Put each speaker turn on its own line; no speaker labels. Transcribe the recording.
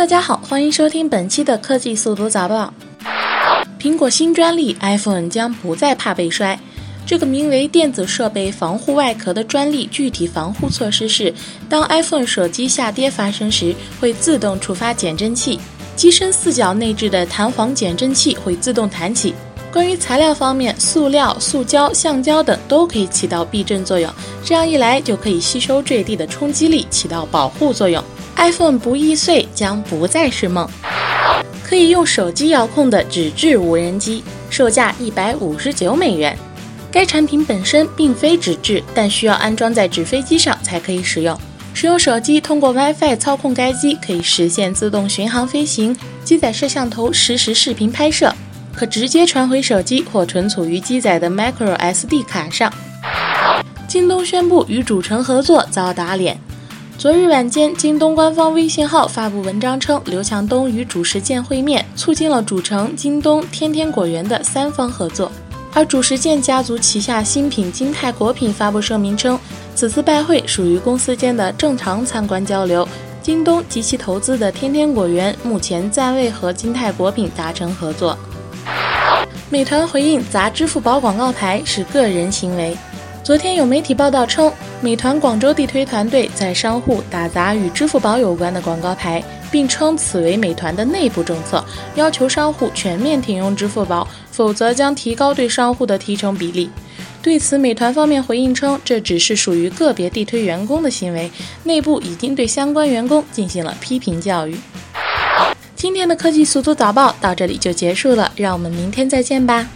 大家好，欢迎收听本期的科技速读早报。苹果新专利，iPhone 将不再怕被摔。这个名为“电子设备防护外壳”的专利具体防护措施是：当 iPhone 手机下跌发生时，会自动触发减震器，机身四角内置的弹簧减震器会自动弹起。关于材料方面，塑料、塑胶、橡胶等都可以起到避震作用，这样一来就可以吸收坠地的冲击力，起到保护作用。iPhone 不易碎将不再是梦。可以用手机遥控的纸质无人机，售价一百五十九美元。该产品本身并非纸质，但需要安装在纸飞机上才可以使用。使用手机通过 WiFi 操控该机，可以实现自动巡航飞行，机载摄像头实时视频拍摄。可直接传回手机或存储于机载的 micro SD 卡上。京东宣布与主城合作遭打脸。昨日晚间，京东官方微信号发布文章称，刘强东与主食健会面，促进了主城、京东、天天果园的三方合作。而主食健家族旗下新品金泰果品发布声明称，此次拜会属于公司间的正常参观交流。京东及其投资的天天果园目前暂未和金泰果品达成合作。美团回应砸支付宝广告牌是个人行为。昨天有媒体报道称，美团广州地推团队在商户打砸与支付宝有关的广告牌，并称此为美团的内部政策，要求商户全面停用支付宝，否则将提高对商户的提成比例。对此，美团方面回应称，这只是属于个别地推员工的行为，内部已经对相关员工进行了批评教育。今天的科技速度早报到这里就结束了，让我们明天再见吧。